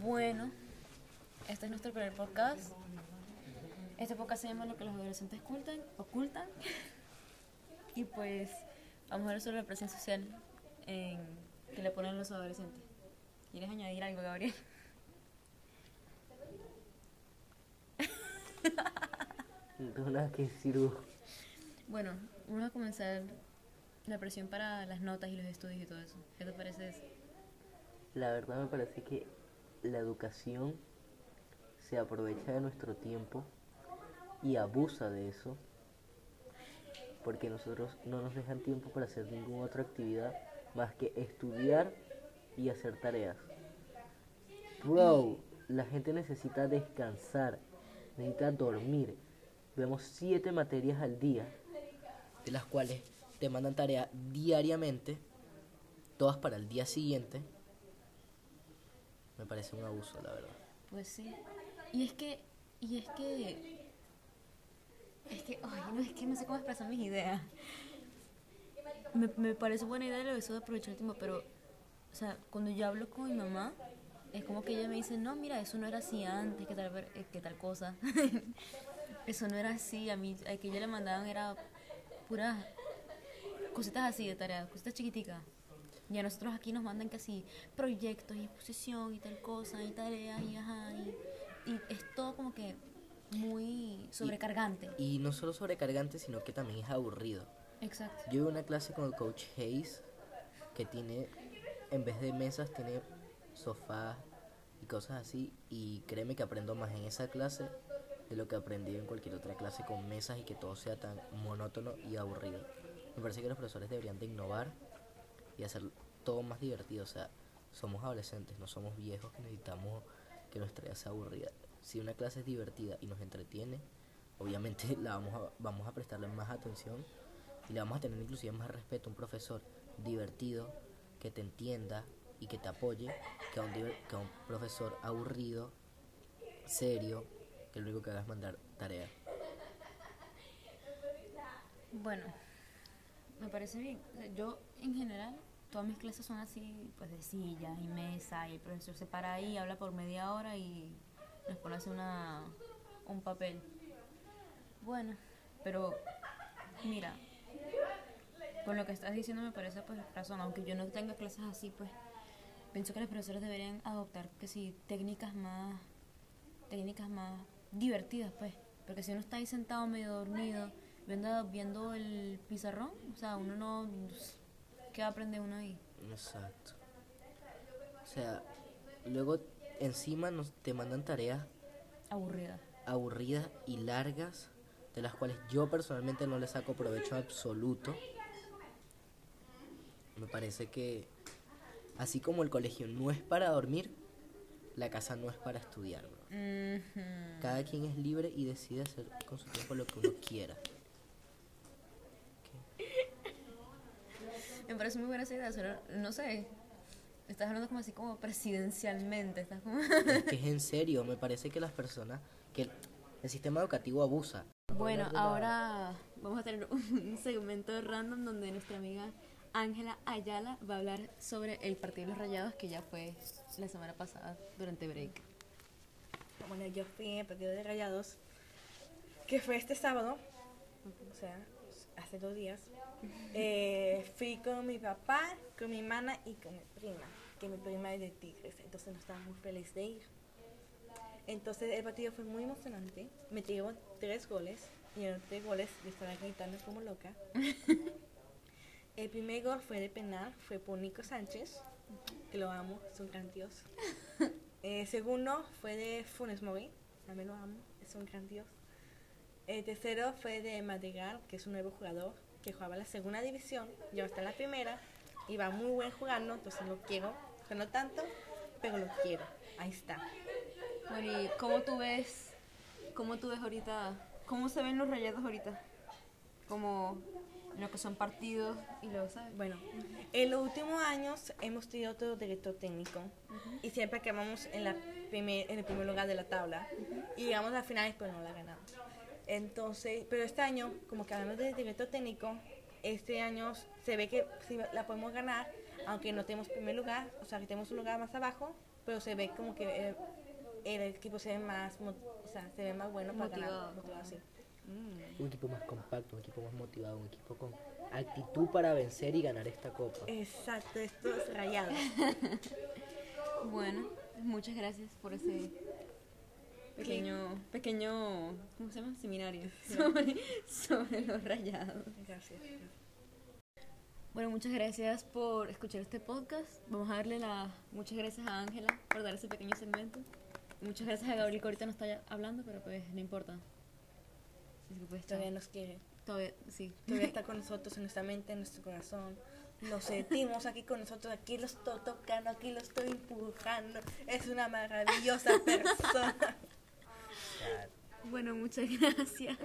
Bueno, este es nuestro primer podcast. Este podcast se llama Lo que los adolescentes ocultan. ocultan. y pues vamos a ver sobre la presión social en, que le ponen los adolescentes. ¿Quieres añadir algo, Gabriel? No nada que decir. Bueno, vamos a comenzar la presión para las notas y los estudios y todo eso. ¿Qué te parece eso? La verdad me parece que la educación se aprovecha de nuestro tiempo y abusa de eso. Porque nosotros no nos dejan tiempo para hacer ninguna otra actividad más que estudiar y hacer tareas. Bro, la gente necesita descansar, necesita dormir. Vemos siete materias al día, de las cuales te mandan tarea diariamente, todas para el día siguiente. Me parece un abuso, la verdad. Pues sí. Y es que, y es que, es que, ay, no, es que no sé cómo expresar mis ideas. Me, me parece buena idea lo de aprovechar el tiempo, pero, o sea, cuando yo hablo con mi mamá, es como que ella me dice, no, mira, eso no era así antes, que tal, eh, que tal cosa. eso no era así, a mí, a que yo le mandaban era puras cositas así de tarea, cositas chiquiticas. Y a nosotros aquí nos mandan casi proyectos y exposición y tal cosa y tareas y ajá. Y, y es todo como que muy sobrecargante. Y no solo sobrecargante, sino que también es aburrido. Exacto. Yo vi una clase con el coach Hayes que tiene, en vez de mesas, tiene sofás y cosas así. Y créeme que aprendo más en esa clase de lo que aprendí en cualquier otra clase con mesas y que todo sea tan monótono y aburrido. Me parece que los profesores deberían de innovar y hacer todo más divertido. O sea, somos adolescentes, no somos viejos que necesitamos que nuestra vida sea aburrida. Si una clase es divertida y nos entretiene, obviamente la vamos a, vamos a prestarle más atención y le vamos a tener inclusive más respeto a un profesor divertido, que te entienda y que te apoye, que a un, que a un profesor aburrido, serio, lo único que haga es mandar tarea. Bueno, me parece bien. Yo, en general, todas mis clases son así, pues de sillas y mesa, y el profesor se para ahí, habla por media hora y nos pone a hacer una, un papel. Bueno, pero mira, con lo que estás diciendo me parece pues razón, aunque yo no tenga clases así, pues pienso que los profesores deberían adoptar que sí técnicas más técnicas más divertidas, pues. Porque si uno está ahí sentado medio dormido, viendo, viendo el pizarrón, o sea, uno no... ¿Qué aprende uno ahí? Exacto. O sea, luego encima nos te mandan tareas Aburrida. aburridas y largas, de las cuales yo personalmente no le saco provecho absoluto. Me parece que, así como el colegio no es para dormir, la casa no es para estudiar. Cada quien es libre y decide hacer con su tiempo lo que uno quiera. Me parece muy buena esa idea, solo, no sé, estás hablando como así como presidencialmente, estás como... Es que es en serio, me parece que las personas, que el, el sistema educativo abusa. Bueno, ahora vamos a tener un segmento random donde nuestra amiga Ángela Ayala va a hablar sobre el partido de los rayados que ya fue la semana pasada durante break. Bueno, yo fui en el partido de Rayados, que fue este sábado, o sea, hace dos días. Eh, fui con mi papá, con mi hermana y con mi prima, que mi prima es de Tigres, entonces nos estábamos muy felices de ir. Entonces el partido fue muy emocionante, metieron tres goles, y en los tres goles yo estaba gritando como loca. El primer gol fue de penal, fue por Nico Sánchez, que lo amo, es un El segundo fue de Funes Mori, también lo amo, es un gran dios. El tercero fue de Madrigal, que es un nuevo jugador que jugaba la segunda división, yo en la primera, y va muy buen jugando, entonces lo quiero, o no tanto, pero lo quiero, ahí está. Bueno, ¿y cómo tú ves, cómo tú ves ahorita, cómo se ven los rayados ahorita? Como lo que son partidos y luego, ¿sabes? Bueno, en los últimos años hemos tenido otro director técnico y siempre acabamos en, la primer, en el primer lugar de la tabla y llegamos a finales pero no la ganamos. Entonces, pero este año, como que hablando de director técnico, este año se ve que la podemos ganar, aunque no tenemos primer lugar, o sea, que tenemos un lugar más abajo, pero se ve como que el, el equipo se ve más, o sea, se ve más bueno para ganar. Motivado, motivado, claro. sí. Mm. Un equipo más compacto, un equipo más motivado, un equipo con actitud para vencer y ganar esta copa. Exacto, estos rayados. Bueno, muchas gracias por ese pequeño, pequeño, ¿cómo se llama? Seminario sobre, sobre los rayados. Gracias. Bueno, muchas gracias por escuchar este podcast. Vamos a darle las muchas gracias a Ángela por dar ese pequeño segmento. Muchas gracias a Gabriel que ahorita no está ya hablando, pero pues no importa. Todavía nos quiere. Todavía, sí. Todavía está con nosotros en nuestra mente, en nuestro corazón. Nos sentimos aquí con nosotros, aquí lo estoy tocando, aquí lo estoy empujando. Es una maravillosa persona. Bueno, muchas gracias.